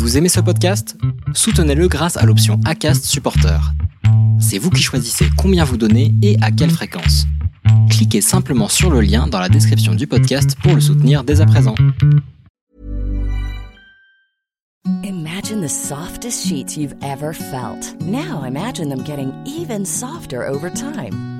Vous aimez ce podcast? Soutenez-le grâce à l'option ACAST Supporter. C'est vous qui choisissez combien vous donnez et à quelle fréquence. Cliquez simplement sur le lien dans la description du podcast pour le soutenir dès à présent. Imagine the softest sheets you've ever felt. Now imagine them getting even softer over time.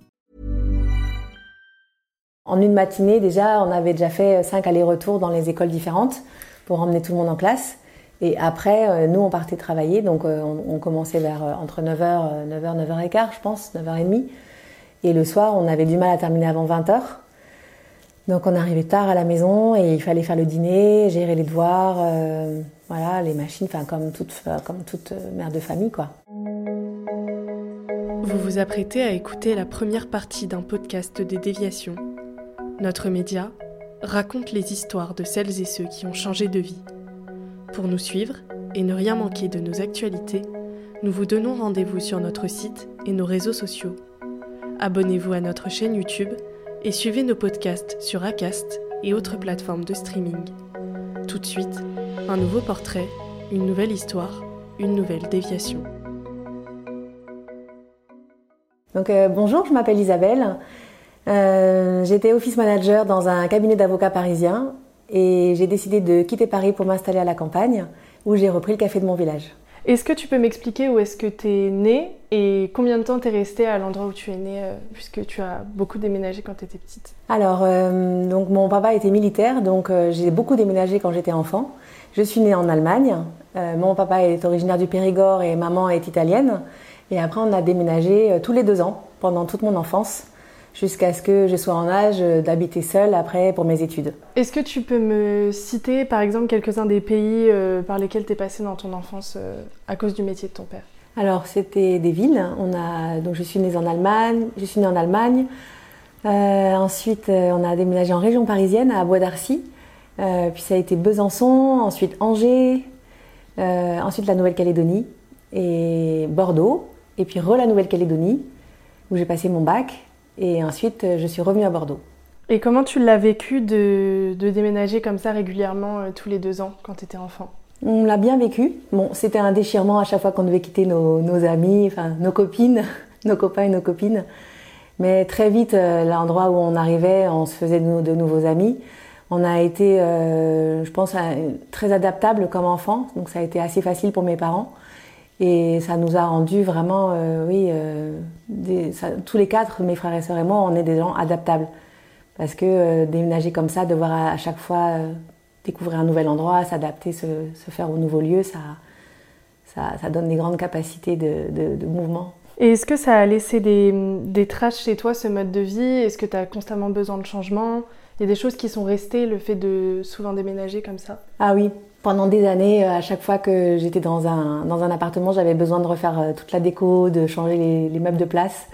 En une matinée, déjà, on avait déjà fait cinq allers-retours dans les écoles différentes pour emmener tout le monde en classe. Et après, euh, nous, on partait travailler. Donc, euh, on, commençait vers euh, entre 9h, 9h, 9h15, je pense, 9h30. Et le soir, on avait du mal à terminer avant 20h. Donc, on arrivait tard à la maison et il fallait faire le dîner, gérer les devoirs, euh, voilà, les machines, enfin, comme toute, comme toute mère de famille, quoi. Vous vous apprêtez à écouter la première partie d'un podcast des déviations. Notre média raconte les histoires de celles et ceux qui ont changé de vie. Pour nous suivre et ne rien manquer de nos actualités, nous vous donnons rendez-vous sur notre site et nos réseaux sociaux. Abonnez-vous à notre chaîne YouTube et suivez nos podcasts sur Acast et autres plateformes de streaming. Tout de suite, un nouveau portrait, une nouvelle histoire, une nouvelle déviation. Euh, bonjour, je m'appelle Isabelle. Euh, J'étais office manager dans un cabinet d'avocats parisien et j'ai décidé de quitter Paris pour m'installer à la campagne où j'ai repris le café de mon village. Est-ce que tu peux m'expliquer où est-ce que tu es née et combien de temps tu es restée à l'endroit où tu es née euh, puisque tu as beaucoup déménagé quand tu étais petite? Alors, euh, donc mon papa était militaire, donc euh, j'ai beaucoup déménagé quand j'étais enfant. Je suis née en Allemagne. Mon papa est originaire du Périgord et maman est italienne. Et après, on a déménagé tous les deux ans pendant toute mon enfance jusqu'à ce que je sois en âge d'habiter seule après pour mes études. Est-ce que tu peux me citer par exemple quelques-uns des pays euh, par lesquels tu es passée dans ton enfance euh, à cause du métier de ton père? Alors, c'était des villes. On a, donc, je suis née en Allemagne. Je suis née en Allemagne. Euh, ensuite, on a déménagé en région parisienne, à Bois d'Arcy. Puis ça a été Besançon, ensuite Angers, ensuite la Nouvelle-Calédonie et Bordeaux. Et puis re la Nouvelle-Calédonie, où j'ai passé mon bac. Et ensuite, euh, je suis revenue à Bordeaux. Et comment tu l'as vécu de, de déménager comme ça régulièrement euh, tous les deux ans quand tu étais enfant? On l'a bien vécu. Bon, c'était un déchirement à chaque fois qu'on devait quitter nos, nos amis, enfin nos copines, nos copains et nos copines. Mais très vite, euh, l'endroit où on arrivait, on se faisait de, nou- de nouveaux amis. On a été, euh, je pense, très adaptable comme enfant, donc ça a été assez facile pour mes parents. Et ça nous a rendu vraiment, euh, oui, euh, tous les quatre, mes frères et sœurs et moi, on est des gens adaptables. Parce que euh, déménager comme ça, devoir à, chaque fois découvrir un nouvel endroit, s'adapter, se, faire au nouveau lieu, ça, ça, donne des grandes capacités de mouvement. Et est-ce que ça a laissé des, des traces chez toi, ce mode de vie? Est-ce que tu as constamment besoin de changement? Il y a des choses qui sont restées, le fait de souvent déménager comme ça Ah oui, pendant des années, euh, à chaque fois que j'étais dans un, dans un appartement, j'avais besoin de refaire euh, toute la déco, de changer les, les meubles de place.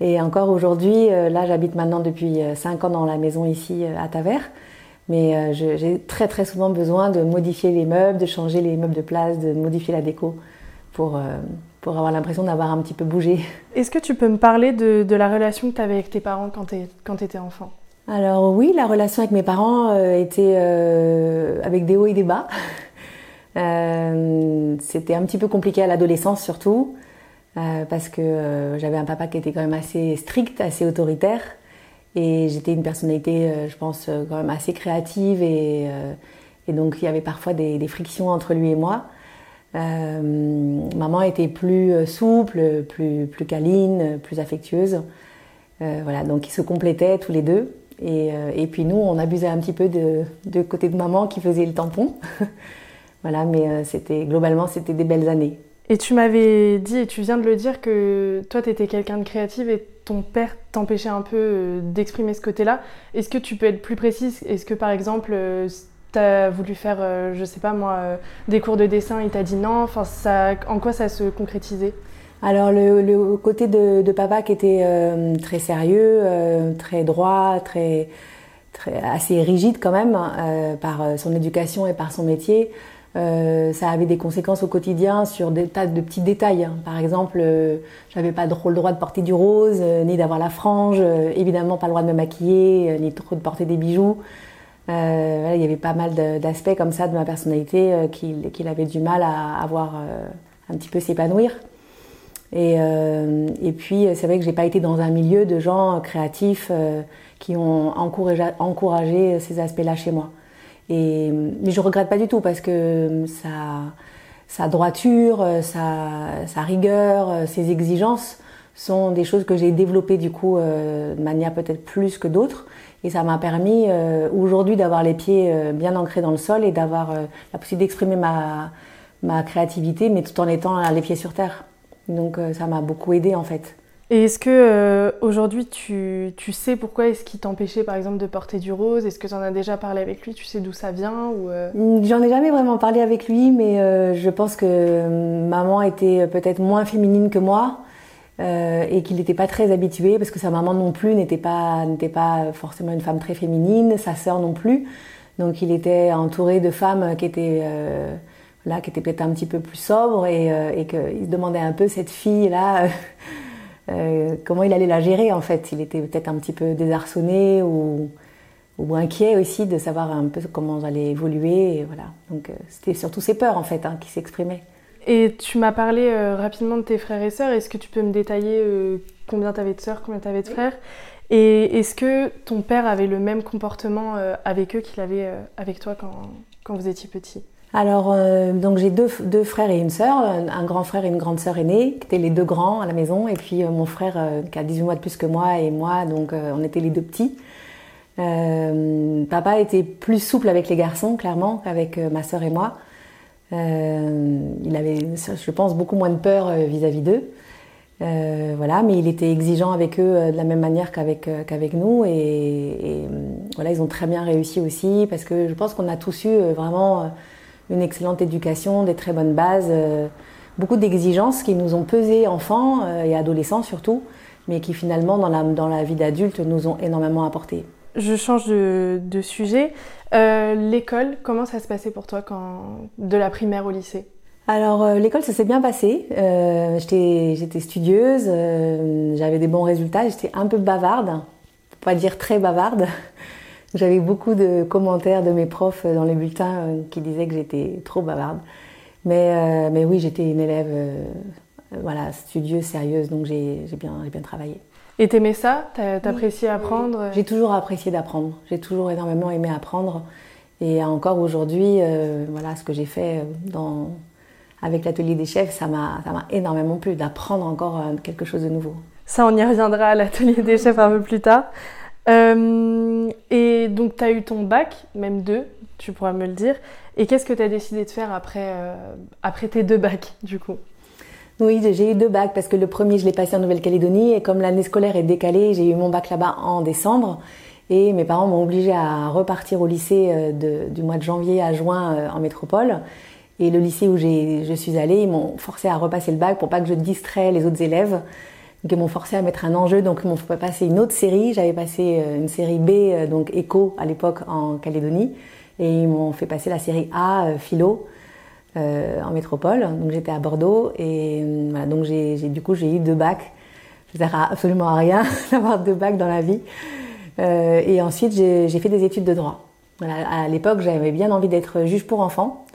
Et encore aujourd'hui, euh, là j'habite maintenant depuis 5 ans dans la maison ici à Tavers, mais j'ai très très souvent besoin de modifier les meubles, de changer les meubles de place, de modifier la déco pour, pour avoir l'impression d'avoir un petit peu bougé. Est-ce que tu peux me parler de, de la relation que tu avais avec tes parents quand tu étais enfant? Alors oui, la relation avec mes parents euh, était euh, avec des hauts et des bas. Euh, C'était un petit peu compliqué à l'adolescence surtout, parce que j'avais un papa qui était quand même assez strict, assez autoritaire, et j'étais une personnalité, je pense, quand même assez créative, et, et donc il y avait parfois des, des frictions entre lui et moi. Euh, maman était plus souple, plus, plus câline, plus affectueuse. Euh, voilà, donc ils se complétaient tous les deux. Et, euh, et puis nous, on abusait un petit peu de, côté de maman qui faisait le tampon. voilà, mais euh, c'était globalement, c'était des belles années. Et tu m'avais dit, et tu viens de le dire, que toi, tu étais quelqu'un de créatif et ton père t'empêchait un peu euh, d'exprimer ce côté-là. Est-ce que tu peux être plus précise? Est-ce que, par exemple, tu as voulu faire, je sais pas moi, des cours de dessin, il t'a dit non? Enfin, ça, en quoi ça se concrétisait? Alors le, côté de, papa qui était très sérieux, très droit, très, très assez rigide quand même par son éducation et par son métier, euh, ça avait des conséquences au quotidien sur des tas de petits détails. Hein. Par exemple, euh, j'avais pas trop le droit de porter du rose, euh, ni d'avoir la frange, évidemment pas le droit de me maquiller, ni trop de porter des bijoux. il y avait pas mal d'aspects comme ça de ma personnalité qu'il avait du mal à, avoir un petit peu s'épanouir. Et, et, puis, c'est vrai que j'ai pas été dans un milieu de gens créatifs qui ont encouragé, encouragé ces aspects-là chez moi. Et, mais je regrette pas du tout parce que sa, sa droiture, sa, sa, rigueur, ses exigences sont des choses que j'ai développées du coup euh, de manière peut-être plus que d'autres. Et ça m'a permis euh, aujourd'hui d'avoir les pieds euh, bien ancrés dans le sol et d'avoir la possibilité d'exprimer ma, ma créativité, mais tout en étant les pieds sur terre. Donc ça m'a beaucoup aidé en fait. Et est-ce que euh, aujourd'hui tu, tu, sais pourquoi est-ce qu'il t'empêchait par exemple de porter du rose? Est-ce que tu en as déjà parlé avec lui? Tu sais d'où ça vient ou euh? J'en ai jamais vraiment parlé avec lui, mais euh, je pense que maman était peut-être moins féminine que moi et qu'il n'était pas très habitué parce que sa maman non plus n'était pas n'était pas forcément une femme très féminine, sa sœur non plus. Donc il était entouré de femmes qui étaient là, qui étaient peut-être un petit peu plus sobres et, et qu'il se demandait un peu cette fille là. Euh, comment il allait la gérer en fait. Il était peut-être un petit peu désarçonné ou, ou, inquiet aussi de savoir un peu comment j'allais évoluer. Et voilà. Donc euh, c'était surtout ses peurs en fait hein, qui s'exprimaient. Et tu m'as parlé euh, rapidement de tes frères et sœurs. Est-ce que tu peux me détailler combien tu avais de sœurs, combien tu avais de frères? Et est-ce que ton père avait le même comportement avec eux qu'il avait avec toi quand, quand vous étiez petit alors, euh, donc j'ai deux, deux, frères et une sœur, un grand frère et une grande sœur aînée, qui étaient les deux grands à la maison, et puis euh, mon frère euh, qui a 18 mois de plus que moi et moi, donc on était les deux petits. papa était plus souple avec les garçons, clairement, qu'avec ma sœur et moi. il avait, je pense, beaucoup moins de peur vis-à-vis d'eux. voilà, mais il était exigeant avec eux de la même manière qu'avec qu'avec nous, et, et, voilà, ils ont très bien réussi aussi, parce que je pense qu'on a tous eu vraiment une excellente éducation, des très bonnes bases, euh, beaucoup d'exigences qui nous ont pesé enfants euh, et adolescents surtout, mais qui finalement dans la, dans la vie d'adulte nous ont énormément apporté. Je change de, sujet. Euh, l'école, comment ça se passait pour toi quand, de la primaire au lycée? Alors l'école ça s'est bien passé. j'étais studieuse, j'avais des bons résultats, j'étais un peu bavarde, pour pas dire très bavarde. J'avais beaucoup de commentaires de mes profs dans les bulletins euh, qui disaient que j'étais trop bavarde. Mais, euh, mais oui, j'étais une élève euh, voilà, studieuse, sérieuse, donc j'ai bien, bien travaillé. Et t'aimais ça? T'appréciais apprendre? J'ai toujours apprécié d'apprendre. J'ai toujours énormément aimé apprendre. Et encore aujourd'hui, voilà, ce que j'ai fait dans, avec l'atelier des chefs, ça m'a énormément plu d'apprendre encore quelque chose de nouveau. Ça, on y reviendra à l'atelier des chefs un peu plus tard. Euh, donc, tu as eu ton bac, même deux, tu pourras me le dire. Et qu'est-ce que tu as décidé de faire après, euh, après tes deux bacs, du coup? Oui, j'ai eu deux bacs parce que le premier, je l'ai passé en Nouvelle-Calédonie. Et comme l'année scolaire est décalée, j'ai eu mon bac là-bas en décembre. Et mes parents m'ont obligé à repartir au lycée euh, du mois de janvier à juin en métropole. Et le lycée où je suis allée, ils m'ont forcé à repasser le bac pour pas que je distrais les autres élèves. Ils m'ont forcé à mettre un enjeu, donc ils m'ont fait passer une autre série. J'avais passé euh, une série B, euh, donc éco à l'époque en Calédonie, et ils m'ont fait passer la série A, euh, philo, en métropole. Donc j'étais à Bordeaux, et voilà, donc j'ai, du coup j'ai eu deux bacs. Ça sert absolument à rien d'avoir deux bacs dans la vie. et ensuite j'ai, fait des études de droit. Voilà, à l'époque j'avais bien envie d'être juge pour enfants.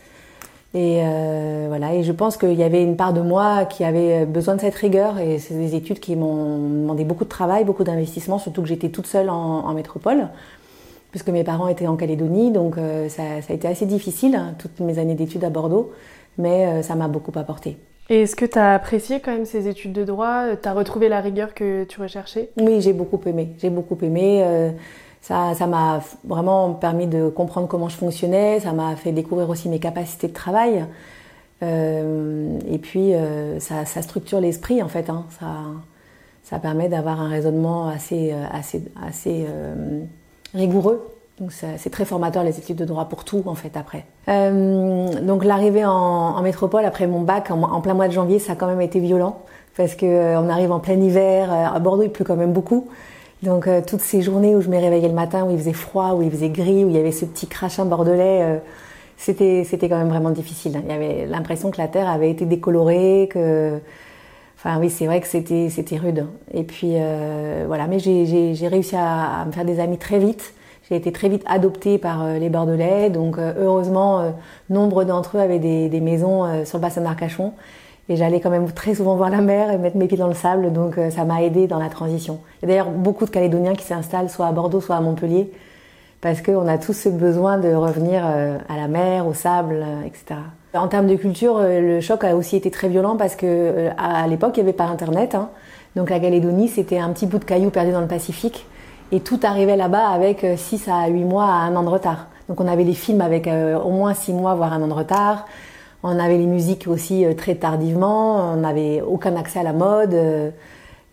Et euh, voilà, et je pense qu'il y avait une part de moi qui avait besoin de cette rigueur. Et c'est des études qui m'ont demandé beaucoup de travail, beaucoup d'investissement, surtout que j'étais toute seule en, en, métropole, puisque mes parents étaient en Calédonie, donc euh, ça, ça, a été assez difficile hein, toutes mes années d'études à Bordeaux, mais euh, ça m'a beaucoup apporté. Et est-ce que tu as apprécié quand même ces études de droit? Tu as retrouvé la rigueur que tu recherchais? Oui, j'ai beaucoup aimé. J'ai beaucoup aimé. Ça, ça m'a vraiment permis de comprendre comment je fonctionnais, ça m'a fait découvrir aussi mes capacités de travail. Euh, et puis, euh, ça, ça, structure l'esprit, en fait. Hein. Ça, ça permet d'avoir un raisonnement assez, euh, assez, assez euh, rigoureux Donc c'est très formateur les études de droit pour tout en fait après. Euh, donc l'arrivée en, métropole après mon bac en, plein mois de janvier, ça a quand même été violent parce que euh, on arrive en plein hiver. À Bordeaux, il pleut quand même beaucoup. Donc toutes ces journées où je me réveillais le matin, où il faisait froid, où il faisait gris, où il y avait ce petit crachin bordelais, c'était c'était quand même vraiment difficile. Il y avait l'impression que la terre avait été décolorée, que Enfin oui, c'est vrai que c'était c'était rude. Et puis voilà, mais j'ai réussi à, à, me faire des amis très vite. J'ai été très vite adoptée par euh, les Bordelais, donc euh, heureusement, euh, nombre d'entre eux avaient des, des maisons sur le bassin d'Arcachon. Et j'allais quand même très souvent voir la mer et mettre mes pieds dans le sable, donc ça m'a aidé dans la transition. A d'ailleurs beaucoup de Calédoniens qui s'installent soit à Bordeaux, soit à Montpellier, parce qu'on a tous ce besoin de revenir à la mer, au sable, etc. En termes de culture, le choc a aussi été très violent parce que à l'époque, il n'y avait pas Internet. Hein. Donc la Calédonie, c'était un petit bout de caillou perdu dans le Pacifique. Et tout arrivait là-bas avec 6 euh, à 8 mois à un an de retard. Donc on avait les films avec euh, au moins 6 mois, voire un an de retard. On avait les musiques aussi euh, très tardivement. On n'avait aucun accès à la mode.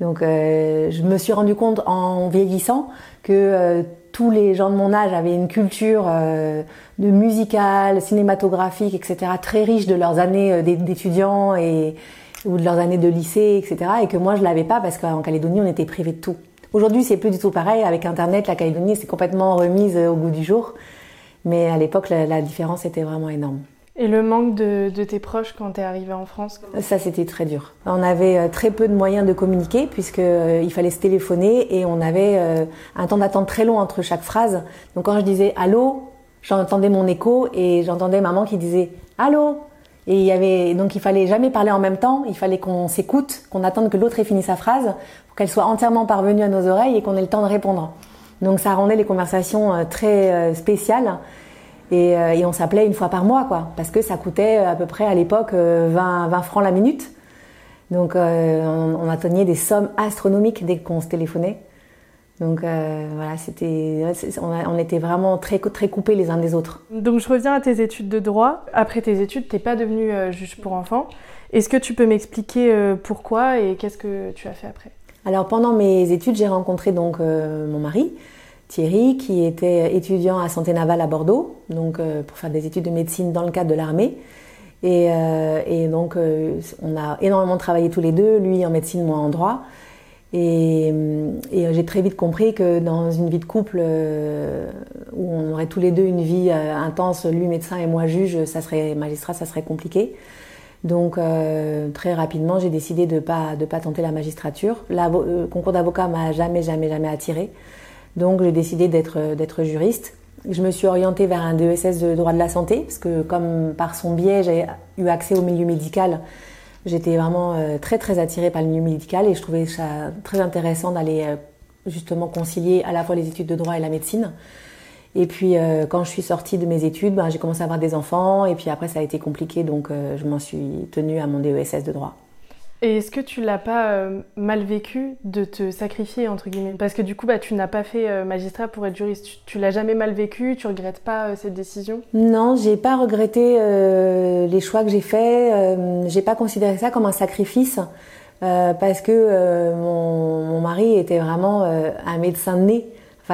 donc je me suis rendu compte en vieillissant que tous les gens de mon âge avaient une culture de musicale, cinématographique, etc. très riche de leurs années d'étudiants et ou de leurs années de lycée, etc. Et que moi je l'avais pas parce qu'en Calédonie on était privé de tout. Aujourd'hui, c'est plus du tout pareil. Avec Internet, la Calédonie s'est complètement remise au goût du jour. Mais à l'époque, la, différence était vraiment énorme. Et le manque de, tes proches quand tu es arrivée en France Ça, c'était très dur. On avait euh, très peu de moyens de communiquer puisqu'il euh, fallait se téléphoner et on avait euh, un temps d'attente très long entre chaque phrase. Donc quand je disais allô, j'entendais mon écho et j'entendais maman qui disait allô. Et il y avait donc il fallait jamais parler en même temps. Il fallait qu'on s'écoute, qu'on attende que l'autre ait fini sa phrase qu'elle soit entièrement parvenue à nos oreilles et qu'on ait le temps de répondre. Donc ça rendait les conversations très spéciales euh, et, on s'appelait une fois par mois, quoi, parce que ça coûtait à peu près à l'époque 20, 20, francs la minute. Donc on, atteignait des sommes astronomiques dès qu'on se téléphonait. Donc voilà, c'était, on, était vraiment très très coupés les uns des autres. Donc je reviens à tes études de droit. Après tes études, t'es pas devenu juge pour enfants. Est-ce que tu peux m'expliquer pourquoi et qu'est-ce que tu as fait après? Alors pendant mes études, j'ai rencontré donc euh, mon mari, Thierry, qui était étudiant à Santé Navale à Bordeaux, donc euh, pour faire des études de médecine dans le cadre de l'armée. Et, euh, donc on a énormément travaillé tous les deux, lui en médecine, moi en droit. Et, j'ai très vite compris que dans une vie de couple où on aurait tous les deux une vie intense, lui médecin et moi juge, ça serait magistrat, ça serait compliqué. Donc euh, très rapidement, j'ai décidé de pas de pas tenter la magistrature. Le euh, concours d'avocat m'a jamais jamais jamais attiré. Donc j'ai décidé d'être euh, d'être juriste. Je me suis orientée vers un DESS de droit de la santé parce que comme par son biais, j'ai eu accès au milieu médical. J'étais vraiment très très attirée par le milieu médical et je trouvais ça très intéressant d'aller justement concilier à la fois les études de droit et la médecine. Et puis euh, quand je suis sortie de mes études, ben, j'ai commencé à avoir des enfants et puis après ça a été compliqué donc euh, je m'en suis tenue à mon DESS de droit. Et est-ce que tu l'as pas euh, mal vécu de te sacrifier entre guillemets? Parce que du coup bah, tu n'as pas fait magistrat pour être juriste. Tu, l'as jamais mal vécu? Tu regrettes pas cette décision? Non, j'ai pas regretté les choix que j'ai faits. j'ai pas considéré ça comme un sacrifice. parce que mon, mon, mari était vraiment un médecin né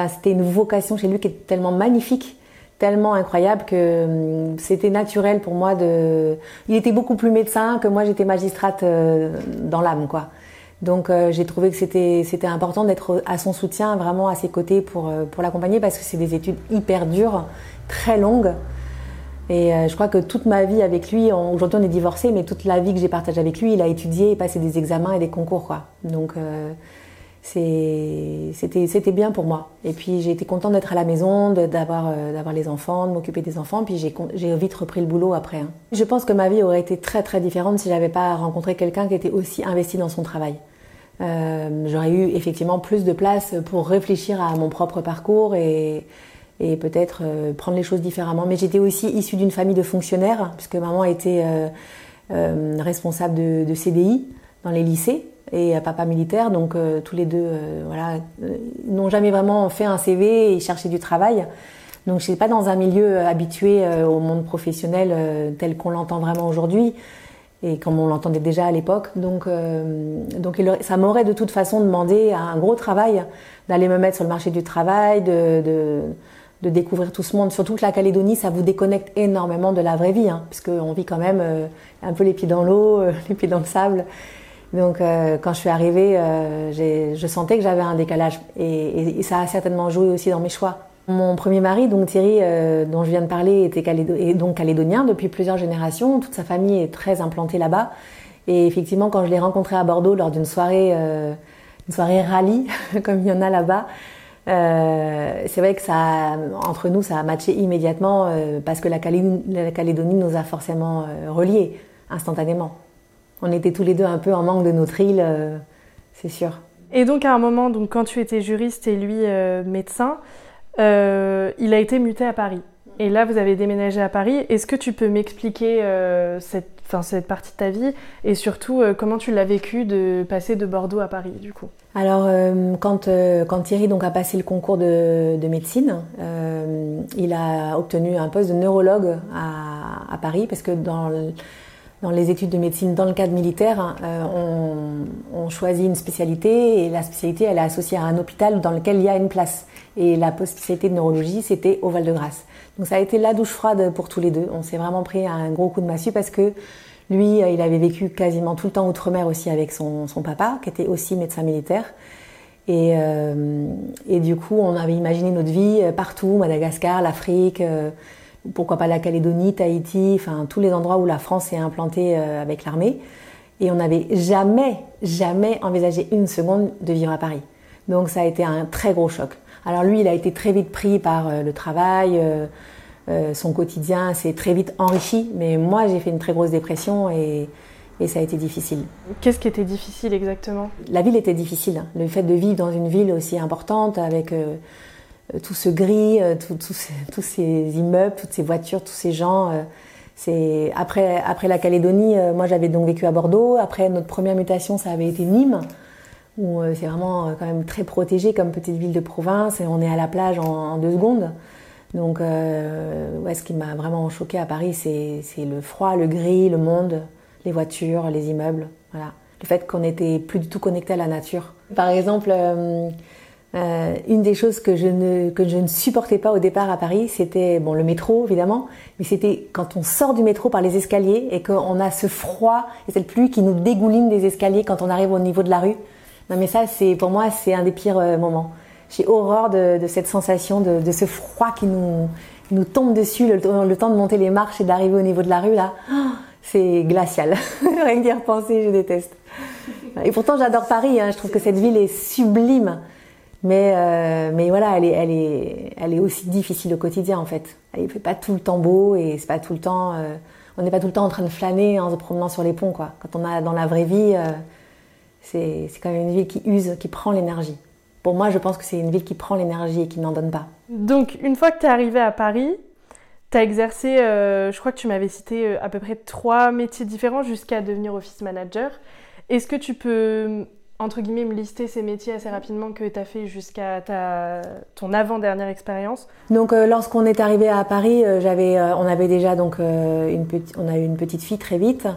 c'était une vocation chez lui qui était tellement magnifique, tellement incroyable que hum, c'était naturel pour moi de. Il était beaucoup plus médecin que moi, j'étais magistrate euh, dans l'âme, quoi. Donc euh, j'ai trouvé que c'était c'était important d'être à son soutien, vraiment à ses côtés pour euh, pour l'accompagner parce que c'est des études hyper dures, très longues. Et je crois que toute ma vie avec lui, aujourd'hui on est divorcés, mais toute la vie que j'ai partagée avec lui, il a étudié et passé des examens et des concours, quoi. Donc c'était bien pour moi. Et puis j'ai été contente d'être à la maison, d'avoir euh, d'avoir les enfants, de m'occuper des enfants. Puis j'ai vite repris le boulot après. Hein. Je pense que ma vie aurait été très très différente si j'avais pas rencontré quelqu'un qui était aussi investi dans son travail. Euh, j'aurais eu effectivement plus de place pour réfléchir à mon propre parcours et, peut-être euh, prendre les choses différemment. Mais j'étais aussi issue d'une famille de fonctionnaires, puisque maman était responsable de CDI dans les lycées et papa militaire, donc euh, tous les deux, euh, voilà, euh, n'ont jamais vraiment fait un CV et cherché du travail. Donc je suis pas dans un milieu habitué au monde professionnel tel qu'on l'entend vraiment aujourd'hui et comme on l'entendait déjà à l'époque. Donc, donc ça m'aurait de toute façon demandé un gros travail d'aller me mettre sur le marché du travail, de, de de découvrir tout ce monde. Surtout que la Calédonie, ça vous déconnecte énormément de la vraie vie, hein, puisqu'on vit quand même euh, un peu les pieds dans l'eau, euh, les pieds dans le sable. Donc euh, quand je suis arrivée, je sentais que j'avais un décalage et, ça a certainement joué aussi dans mes choix. Mon premier mari, donc Thierry, dont je viens de parler, était est donc calédonien depuis plusieurs générations. Toute sa famille est très implantée là-bas. Et effectivement, quand je l'ai rencontré à Bordeaux lors d'une soirée, une soirée rallye, comme il y en a là-bas, euh, c'est vrai que ça, entre nous, ça a matché immédiatement euh, parce que la Calédonie, nous a forcément euh, reliés instantanément. On était tous les deux un peu en manque de notre île, c'est sûr. Et donc à un moment, donc quand tu étais juriste et lui médecin, il a été muté à Paris. Et là, vous avez déménagé à Paris. Est-ce que tu peux m'expliquer cette partie de ta vie et surtout euh, comment tu l'as vécu de passer de Bordeaux à Paris du coup? Alors euh, quand, euh, quand, Thierry donc, a passé le concours de, de médecine, il a obtenu un poste de neurologue à, à Paris parce que dans, dans les études de médecine dans le cadre militaire, on, on, choisit une spécialité et la spécialité elle est associée à un hôpital dans lequel il y a une place. Et la spécialité de neurologie c'était au Val-de-Grâce. Donc ça a été la douche froide pour tous les deux. On s'est vraiment pris un gros coup de massue parce que lui, euh, il avait vécu quasiment tout le temps outre-mer aussi avec son, papa, qui était aussi médecin militaire. Et, euh, et, du coup, on avait imaginé notre vie euh, partout, Madagascar, l'Afrique, pourquoi pas la Calédonie, Tahiti, enfin tous les endroits où la France est implantée avec l'armée. Et on n'avait jamais, jamais envisagé une seconde de vivre à Paris. Donc ça a été un très gros choc. Alors lui, il a été très vite pris par euh, le travail, euh, euh, son quotidien s'est très vite enrichi, mais moi j'ai fait une très grosse dépression et, ça a été difficile. Qu'est-ce qui était difficile exactement? La ville était difficile. Le fait de vivre dans une ville aussi importante avec tout ce gris, tous ces immeubles, toutes ces voitures, tous ces gens. c'est après, après la Calédonie, moi j'avais donc vécu à Bordeaux. Après notre première mutation, ça avait été Nîmes où euh, c'est vraiment euh, quand même très protégé comme petite ville de province on est à la plage en, deux secondes. Donc, euh, ouais, ce qui m'a vraiment choqué à Paris, c'est le froid, le gris, le monde, les voitures, les immeubles. Voilà. Le fait qu'on n'était plus du tout connecté à la nature. Par exemple, euh, une des choses que je, ne, que je ne supportais pas au départ à Paris, c'était bon, le métro évidemment, mais c'était quand on sort du métro par les escaliers et qu'on a ce froid et cette pluie qui nous dégouline des escaliers quand on arrive au niveau de la rue. Non, mais ça, c'est pour moi, c'est un des pires euh, moments. J'ai horreur de, cette sensation, de, ce froid qui nous, nous tombe dessus, le, temps de monter les marches et d'arriver au niveau de la rue, là. Oh, c'est glacial. Rien d'y repenser, je déteste. Et pourtant, j'adore Paris. Hein. Je trouve que cette ville est sublime. Mais, euh, mais voilà, elle est, aussi difficile au quotidien, en fait. Elle fait pas tout le temps beau et c'est pas tout le temps. Euh, on n'est pas tout le temps en train de flâner en se promenant sur les ponts, quoi. Quand on a dans la vraie vie. C'est quand même une ville qui use, qui prend l'énergie. Pour moi, je pense que c'est une ville qui prend l'énergie et qui n'en donne pas. Donc, une fois que tu es arrivé à Paris, tu as exercé, euh, je crois que tu m'avais cité euh, à peu près trois métiers différents jusqu'à devenir office manager. Est-ce que tu peux, entre guillemets, me lister ces métiers assez rapidement que tu as fait jusqu'à ton avant-dernière expérience Donc, euh, lorsqu'on est arrivé à Paris, j'avais, on avait déjà donc, une on a eu une petite fille très vite.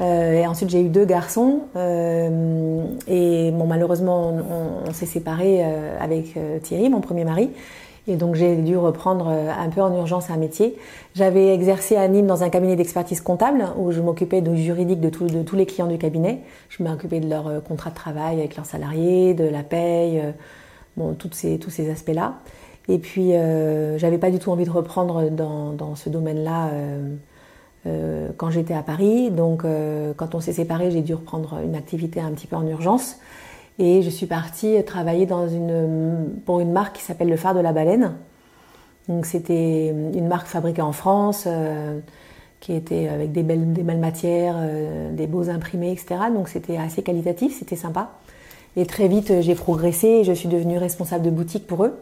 Euh, et ensuite, j'ai eu deux garçons. Euh, et bon, malheureusement, on, s'est séparés euh, avec Thierry, mon premier mari. Et donc, j'ai dû reprendre un peu en urgence un métier. J'avais exercé à Nîmes dans un cabinet d'expertise comptable où je m'occupais du juridique de, tous les clients du cabinet. Je m'occupais de leur contrat de travail avec leurs salariés, de la paye, bon, toutes ces, tous ces aspects-là. Et puis, euh, j'avais pas du tout envie de reprendre dans, ce domaine-là euh, quand j'étais à Paris. Donc euh, quand on s'est séparés, j'ai dû reprendre une activité un petit peu en urgence. Et je suis partie travailler pour une marque qui s'appelle Le Phare de la Baleine. Donc c'était une marque fabriquée en France, euh, qui était avec des belles, matières, des beaux imprimés, etc. Donc c'était assez qualitatif, c'était sympa. Et très vite j'ai progressé et je suis devenue responsable de boutique pour eux.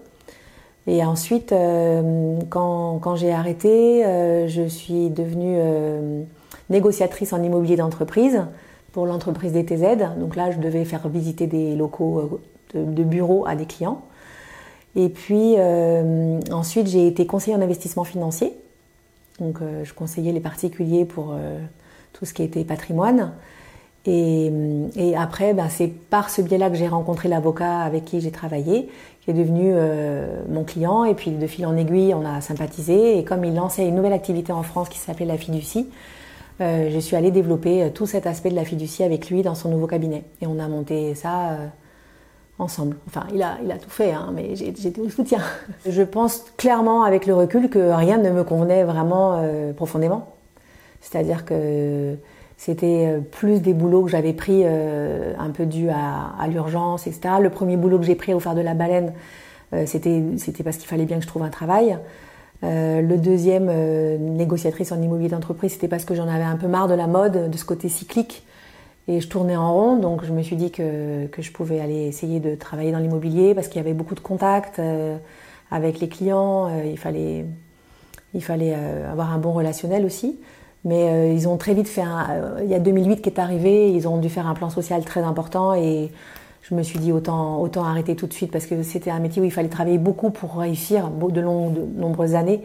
Et ensuite, euh, quand, j'ai arrêté, euh, je suis devenue euh, négociatrice en immobilier d'entreprise pour l'entreprise DTZ. Donc là, je devais faire visiter des locaux de, de bureaux à des clients. Et puis ensuite, j'ai été conseillère en investissement financier. Donc je conseillais les particuliers pour tout ce qui était patrimoine. Et, après, ben, c'est par ce biais-là que j'ai rencontré l'avocat avec qui j'ai travaillé, qui est devenu euh, mon client. Et puis de fil en aiguille, on a sympathisé. Et comme il lançait une nouvelle activité en France qui s'appelait la fiducie, euh, je suis allée développer euh, tout cet aspect de la fiducie avec lui dans son nouveau cabinet. Et on a monté ça euh, ensemble. Enfin, il a, tout fait, hein, mais j'étais au soutien. Je pense clairement avec le recul que rien ne me convenait vraiment profondément. C'est-à-dire que c'était plus des boulots que j'avais pris un peu dû à, à l'urgence, etc. Le premier boulot que j'ai pris au phare de la baleine, c'était parce qu'il fallait bien que je trouve un travail. Euh, le deuxième, euh, négociatrice en immobilier d'entreprise, c'était parce que j'en avais un peu marre de la mode, de ce côté cyclique. Et je tournais en rond, donc je me suis dit que, je pouvais aller essayer de travailler dans l'immobilier parce qu'il y avait beaucoup de contacts euh, avec les clients. il fallait, il fallait avoir un bon relationnel aussi. Mais ils ont très vite fait un. il y a 2008 qui est arrivé, ils ont dû faire un plan social très important et je me suis dit autant, autant arrêter tout de suite parce que c'était un métier où il fallait travailler beaucoup pour réussir de, long, de nombreuses années.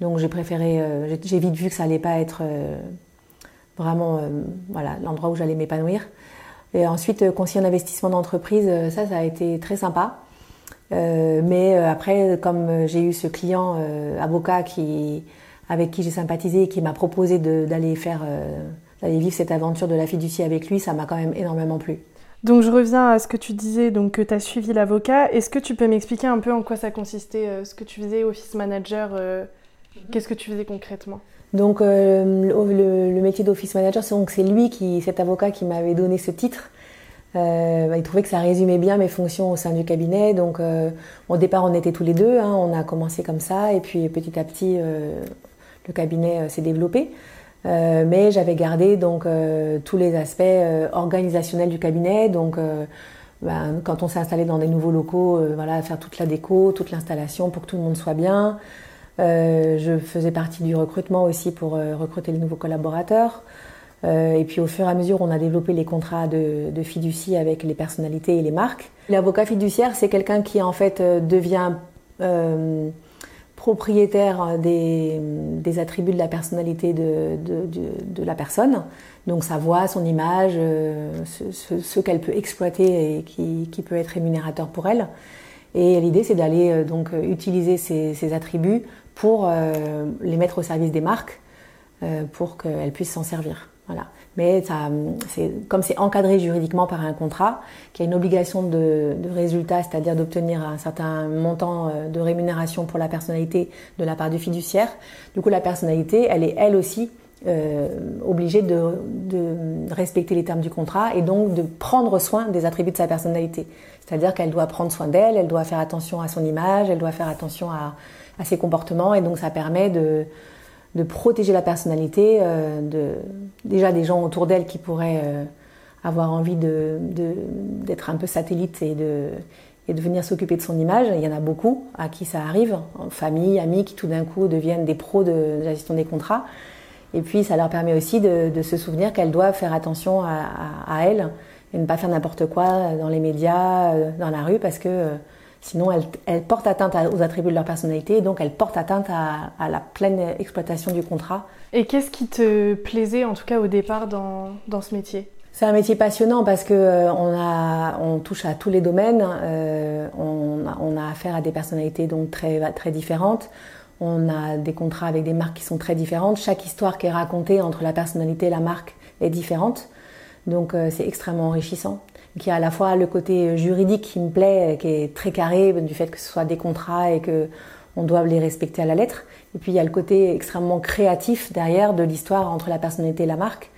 Donc j'ai préféré. euh, j'ai- vite vu que ça allait pas être euh, vraiment euh, voilà, l'endroit où j'allais m'épanouir. Et ensuite, conseiller en investissement d'entreprise, ça, ça a été très sympa. Mais après, comme j'ai eu ce client avocat qui, avec qui j'ai sympathisé et qui m'a proposé d'aller faire, d'aller vivre cette aventure de la fiducie avec lui, ça m'a quand même énormément plu. Donc je reviens à ce que tu disais, donc que tu as suivi l'avocat. Est-ce que tu peux m'expliquer un peu en quoi ça consistait, euh, ce que tu faisais, office manager euh, Qu'est-ce que tu faisais concrètement? Donc euh, le, métier d'office manager, c'est donc c'est lui qui, cet avocat qui m'avait donné ce titre. Bah, il trouvait que ça résumait bien mes fonctions au sein du cabinet. Donc au départ, on était tous les deux. hein, on a commencé comme ça, et puis petit à petit, le cabinet s'est développé. Euh, mais j'avais gardé donc euh, tous les aspects euh, organisationnels du cabinet. Donc ben, quand on s'est installé dans des nouveaux locaux, voilà, faire toute la déco, toute l'installation pour que tout le monde soit bien. Je faisais partie du recrutement aussi pour recruter les nouveaux collaborateurs. Et puis au fur et à mesure, on a développé les contrats de, de fiducie avec les personnalités et les marques. L'avocat fiduciaire, c'est quelqu'un qui en fait devient propriétaire des, des attributs de la personnalité de, de, de- de la personne. Donc sa voix, son image, euh, ce, ce- qu'elle peut exploiter et qui, qui peut être rémunérateur pour elle. Et l'idée, c'est d'aller euh, donc utiliser ces, ces attributs pour euh, les mettre au service des marques euh, pour qu'elles puissent s'en servir. Voilà. Mais ça, comme c'est encadré juridiquement par un contrat, qui a une obligation de, de résultat, c'est-à-dire d'obtenir un certain montant euh, de rémunération pour la personnalité de la part du fiduciaire, du coup la personnalité, elle est elle aussi euh, obligée de, de respecter les termes du contrat et donc de prendre soin des attributs de sa personnalité. C'est-à-dire qu'elle doit prendre soin d'elle, elle doit faire attention à son image, elle doit faire attention à, à ses comportements et donc ça permet de, de protéger la personnalité euh, de déjà des gens autour d'elle qui pourraient euh, avoir envie de, de- d'être un peu satellite et de et de venir s'occuper de son image. Il y en a beaucoup à qui ça arrive, famille, amis, qui tout d'un coup deviennent des pros de, la gestion des contrats. Et puis ça leur permet aussi de, se souvenir qu'elles doivent faire attention à, à, elles et ne pas faire n'importe quoi dans les médias, euh, dans la rue, parce que sinon elles, elles portent atteinte aux attributs de leur personnalité et donc elles portent atteinte à, à la pleine exploitation du contrat. Et qu'est-ce qui te plaisait en tout cas au départ dans, dans ce métier? C'est un métier passionnant parce que euh, on, a, on touche à tous les domaines. euh, on, a, on a affaire à des personnalités donc très, très différentes. On a des contrats avec des marques qui sont très différentes. Chaque histoire qui est racontée entre la personnalité et la marque est différente. Donc euh, c'est extrêmement enrichissant. Donc, il y a à la fois le côté juridique qui me plaît, euh, qui est très carré, du fait que ce soit des contrats et que on doit les respecter à la lettre. Et puis il y a le côté extrêmement créatif derrière de l'histoire entre la personnalité et la marque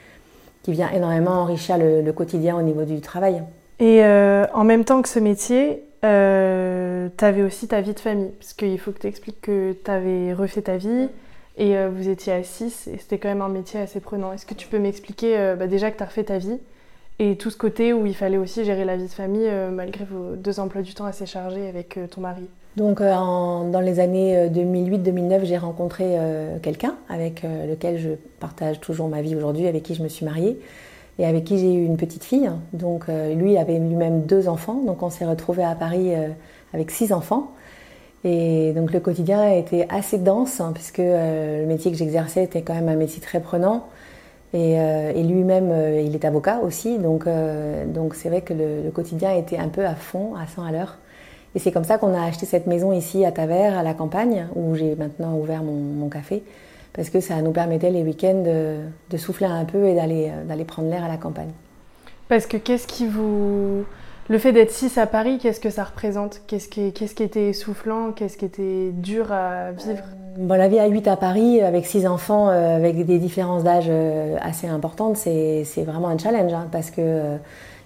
qui vient énormément enrichir le, quotidien au niveau du travail. Et euh, en même temps que ce métier, euh, tu avais aussi ta vie de famille. Parce qu'il faut que tu expliques que tu avais refait ta vie et euh, vous étiez à 6 et c'était quand même un métier assez prenant. Est-ce que tu peux m'expliquer bah, déjà que tu as refait ta vie et tout ce côté où il fallait aussi gérer la vie de famille euh, malgré vos deux emplois du temps assez chargés avec euh, ton mari Donc euh, dans les années euh, 2008-2009, j'ai rencontré quelqu'un avec lequel je partage toujours ma vie aujourd'hui, avec qui je me suis mariée et avec qui j'ai eu une petite fille. Donc lui avait lui-même deux enfants, donc on s'est retrouvés à Paris avec six enfants. Et donc le quotidien a été assez dense, hein, puisque le métier que j'exerçais était quand même un métier très prenant. Et, lui-même, il est avocat aussi, donc donc c'est vrai que le, quotidien était un peu à fond, à 100 à l'heure. Et c'est comme ça qu'on a acheté cette maison ici à Tavers, à la campagne, où j'ai maintenant ouvert mon, café, parce que ça nous permettait les week-ends de, de souffler un peu et d'aller d'aller prendre l'air à la campagne. Parce que qu'est-ce qui vous le fait d'être six à Paris, qu'est-ce que ça représente? Qu'est-ce qui, qu'est-ce qui était soufflant? Qu'est-ce qui était dur à vivre? Bon, La vie à 8 à Paris, avec six enfants, euh, avec des différences d'âge euh, assez importantes, c'est, vraiment un challenge hein, parce que euh,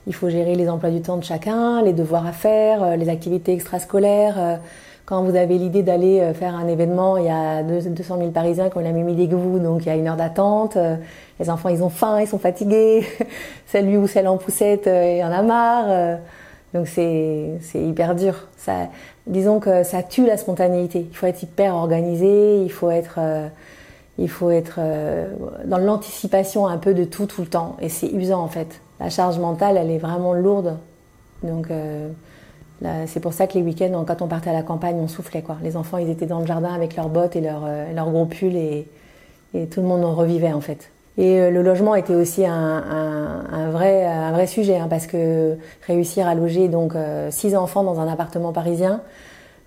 il faut gérer les emplois du temps de chacun, les devoirs à faire, les activités extrascolaires. quand vous avez l'idée d'aller faire un événement, il y a 200 000 Parisiens qui ont la même idée que vous, donc il y a une heure d'attente. Les enfants, ils ont faim, ils sont fatigués. Celui ou celle en poussette, il en a marre. Donc c'est hyper dur. Ça, disons que ça tue la spontanéité. Il faut être hyper organisé, il faut être, euh, il faut être euh, dans l'anticipation un peu de tout tout le temps. Et c'est usant en fait. La charge mentale, elle est vraiment lourde. Donc euh, c'est pour ça que les week-ends, quand on partait à la campagne, on soufflait quoi. Les enfants, ils étaient dans le jardin avec leurs bottes et leurs leur gros pulls et, et tout le monde en revivait en fait. Et euh, le logement était aussi un, vrai, sujet, hein, parce que réussir à loger donc euh, six enfants dans un appartement parisien,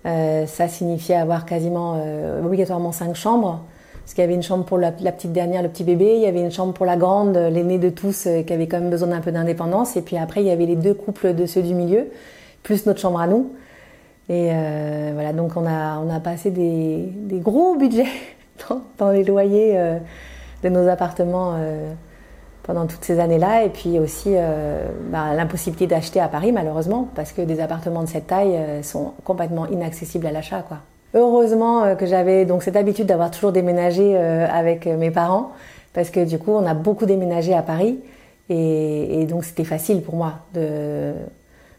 euh, ça signifiait avoir quasiment obligatoirement cinq chambres. Parce qu'il y avait une chambre pour la, petite dernière, le petit bébé, il y avait une chambre pour la grande, l'aîné de tous, qui avait quand même besoin d'un peu d'indépendance, et puis après il y avait les deux couples de ceux du milieu, plus notre chambre à nous. Et voilà, donc on a, passé des, gros budgets dans les loyers de nos appartements euh, pendant toutes ces années-là. Et puis aussi euh, bah, l'impossibilité d'acheter à Paris, malheureusement, parce que des appartements de cette taille euh, sont complètement inaccessibles à l'achat. quoi. Heureusement que j'avais donc cette habitude d'avoir toujours déménagé avec mes parents, parce que du coup, on a beaucoup déménagé à Paris. Et, donc, c'était facile pour moi de,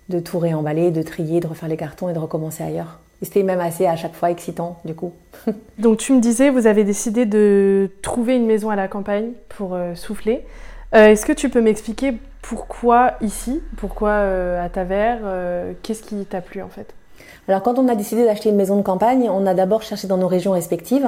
de tout réemballer, de trier, de refaire les cartons et de recommencer ailleurs. C'était même assez à chaque fois excitant du coup. Donc tu me disais, vous avez décidé de trouver une maison à la campagne pour euh, souffler. Euh, est-ce que tu peux m'expliquer pourquoi ici? Pourquoi euh, à Tavers? Qu'est-ce qui t'a plu en fait? Alors quand on a décidé d'acheter une maison de campagne, on a d'abord cherché dans nos régions respectives.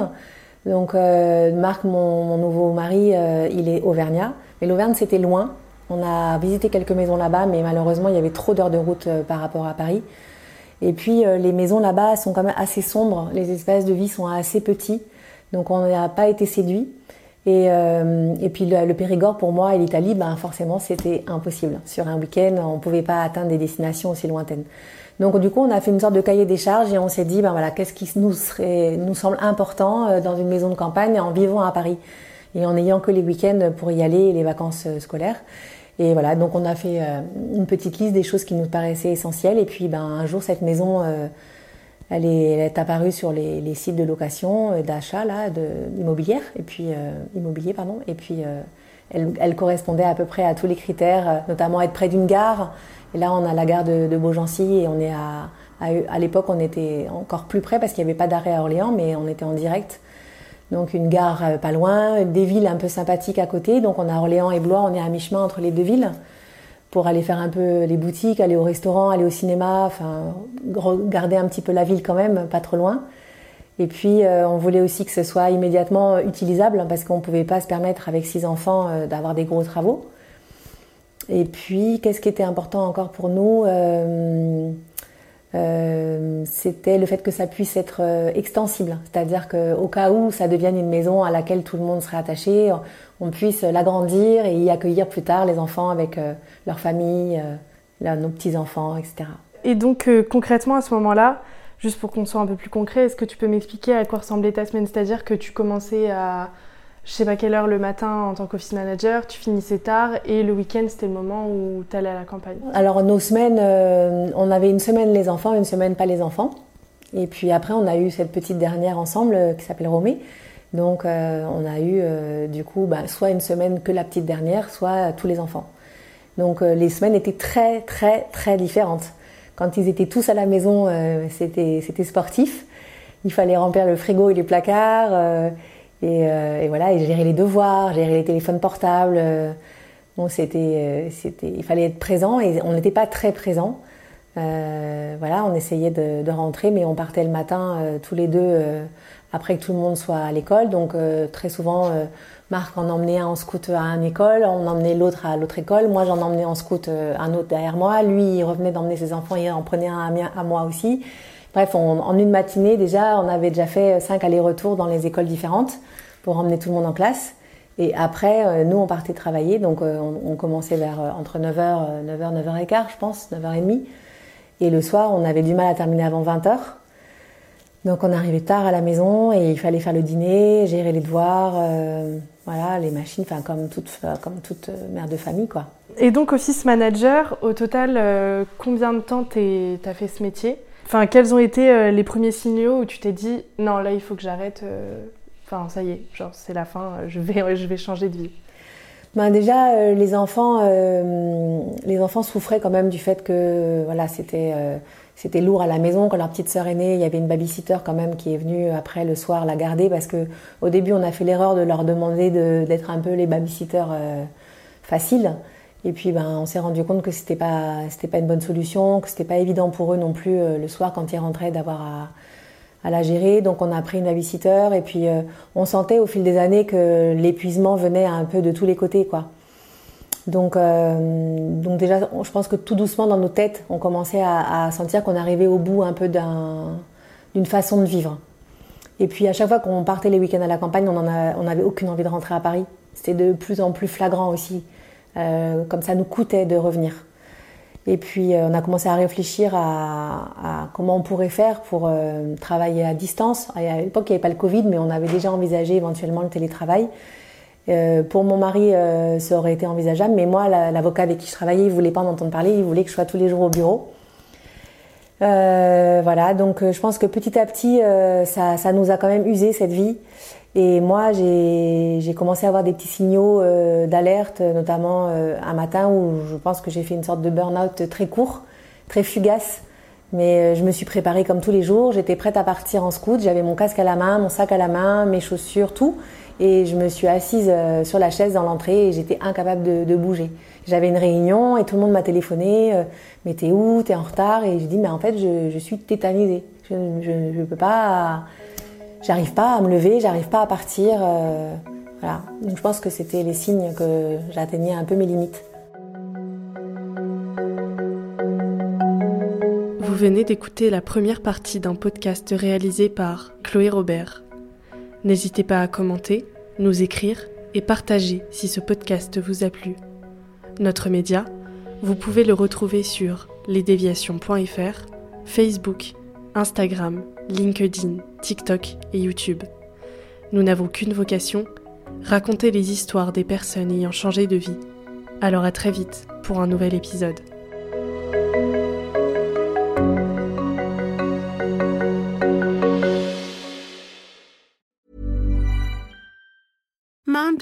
Donc Marc, mon, mon, nouveau mari, il est auvergnat. Mais l'Auvergne c'était loin. On a visité quelques maisons là-bas, mais malheureusement il y avait trop d'heures de route par rapport à Paris. Et puis euh, les maisons là-bas sont quand même assez sombres, les espaces de vie sont assez petits, donc on n'a pas été séduit. Et, euh, et puis le, Périgord pour moi et l'Italie, ben forcément c'était impossible. Sur un week-end, on ne pouvait pas atteindre des destinations aussi lointaines. Donc du coup, on a fait une sorte de cahier des charges et on s'est dit, ben voilà, qu'est-ce qui nous serait, nous semble important euh, dans une maison de campagne en vivant à Paris et en ayant que les week-ends pour y aller et les vacances scolaires. Et voilà, donc on a fait euh, une petite liste des choses qui nous paraissaient essentielles. Et puis ben, un jour, cette maison, euh, elle, est, apparue sur les, sites de location, euh, d'achat, là, de, et puis, immobilier, pardon. Et puis elle, elle, correspondait à peu près à tous les critères, notamment être près d'une gare. Et là, on a la gare de, Beaugency et on est à, à l'époque, on était encore plus près parce qu'il n'y avait pas d'arrêt à Orléans, mais on était en direct donc une gare euh, pas loin, des villes un peu sympathiques à côté. Donc on a Orléans et Blois, on est à mi-chemin entre les deux villes pour aller faire un peu les boutiques, aller au restaurant, aller au cinéma, enfin garder un petit peu la ville quand même, pas trop loin. Et puis euh, on voulait aussi que ce soit immédiatement utilisable parce qu'on ne pouvait pas se permettre avec six enfants euh, d'avoir des gros travaux. Et puis qu'est-ce qui était important encore pour nous euh, c'était le fait que ça puisse être euh, extensible, c'est-à-dire qu'au cas où ça devienne une maison à laquelle tout le monde serait attaché, on puisse l'agrandir et y accueillir plus tard les enfants avec euh, leur famille, nos petits-enfants, etc. Et donc concrètement à ce moment-là, juste pour qu'on soit un peu plus concret, est-ce que tu peux m'expliquer à quoi ressemblait ta semaine? C'est-à-dire que tu commençais à je sais pas quelle heure le matin en tant qu'office manager, tu finissais tard et le week-end c'était le moment où tu allais à la campagne Alors nos semaines, euh, on avait une semaine les enfants, une semaine pas les enfants. Et puis après on a eu cette petite dernière ensemble euh, qui s'appelle Romé. Donc euh, on a eu du coup bah, soit une semaine que la petite dernière, soit tous les enfants. Donc les semaines étaient très très très différentes. Quand ils étaient tous à la maison, c'était sportif. Il fallait remplir le frigo et les placards. Euh, et, voilà, et gérer les devoirs, gérer les téléphones portables. Euh, bon, c'était, euh, c'était, il fallait être présent et on n'était pas très présent. voilà, on essayait de, rentrer, mais on partait le matin tous les deux après que tout le monde soit à l'école. Donc très souvent, Marc en emmenait un en scout à une école, on emmenait l'autre à l'autre école. Moi, j'en emmenais en scout un autre derrière moi. Lui, il revenait d'emmener ses enfants et il en prenait un à moi aussi. Bref, en une matinée, déjà, on avait déjà fait cinq allers-retours dans les écoles différentes pour emmener tout le monde en classe. Et après, euh, nous, on partait travailler, donc euh, on, commençait vers euh, entre 9h, 9h, 9h15, je pense, 9h30. Et le soir, on avait du mal à terminer avant 20h. Donc on arrivait tard à la maison et il fallait faire le dîner, gérer les devoirs, voilà, les machines, enfin comme toute, comme toute mère de famille, quoi. Et donc office manager, au total, combien de temps t'as fait ce métier? Enfin, quels ont été les premiers signaux où tu t'es dit non là il faut que j'arrête Enfin, ça y est, genre c'est la fin, je vais, je vais changer de vie. Ben déjà, euh, les enfants, euh, les enfants souffraient quand même du fait que voilà, c'était euh, c'était lourd à la maison. Quand leur petite sœur est née, il y avait une babysitter quand même qui est venue après le soir la garder parce que au début, on a fait l'erreur de leur demander d'être un peu les babysitters faciles. Et puis, ben, on s'est rendu compte que c'était pas c'était pas une bonne solution, que c'était pas évident pour eux non plus le soir quand ils rentraient d'avoir à à la gérer. Donc on a pris une babysitter et puis euh, on sentait au fil des années que l'épuisement venait un peu de tous les côtés, quoi. Donc, euh, donc déjà, je pense que tout doucement dans nos têtes, on commençait à, sentir qu'on arrivait au bout un peu d'une façon de vivre. Et puis à chaque fois qu'on partait les week-ends à la campagne, on n'avait aucune envie de rentrer à Paris. C'était de plus en plus flagrant aussi. Euh, comme ça nous coûtait de revenir. Et puis euh, on a commencé à réfléchir à, comment on pourrait faire pour euh, travailler à distance. À l'époque, il n'y avait pas le Covid, mais on avait déjà envisagé éventuellement le télétravail. Pour mon mari, ça aurait été envisageable, mais moi, l'avocat avec qui je travaillais, il voulait pas en entendre parler, il voulait que je sois tous les jours au bureau. voilà, donc je pense que petit à petit, ça, nous a quand même usé cette vie. Et moi, j'ai commencé à avoir des petits signaux euh, d'alerte, notamment euh, un matin où je pense que j'ai fait une sorte de burn-out très court, très fugace. Mais euh, je me suis préparée comme tous les jours. J'étais prête à partir en scout. J'avais mon casque à la main, mon sac à la main, mes chaussures, tout. Et je me suis assise sur la chaise dans l'entrée et j'étais incapable de, bouger. J'avais une réunion et tout le monde m'a téléphoné. mais t'es où? T'es en retard? Et j'ai dit, mais en fait, je, je suis tétanisée. Je ne peux pas j'arrive pas à me lever, j'arrive pas à partir. Euh, voilà. Donc je pense que c'était les signes que j'atteignais un peu mes limites. Vous venez d'écouter la première partie d'un podcast réalisé par Chloé Robert. N'hésitez pas à commenter, nous écrire et partager si ce podcast vous a plu. Notre média, vous pouvez le retrouver sur lesdéviations.fr, Facebook, Instagram, LinkedIn, TikTok et YouTube. Nous n'avons qu'une vocation, raconter les histoires des personnes ayant changé de vie. Alors à très vite pour un nouvel épisode.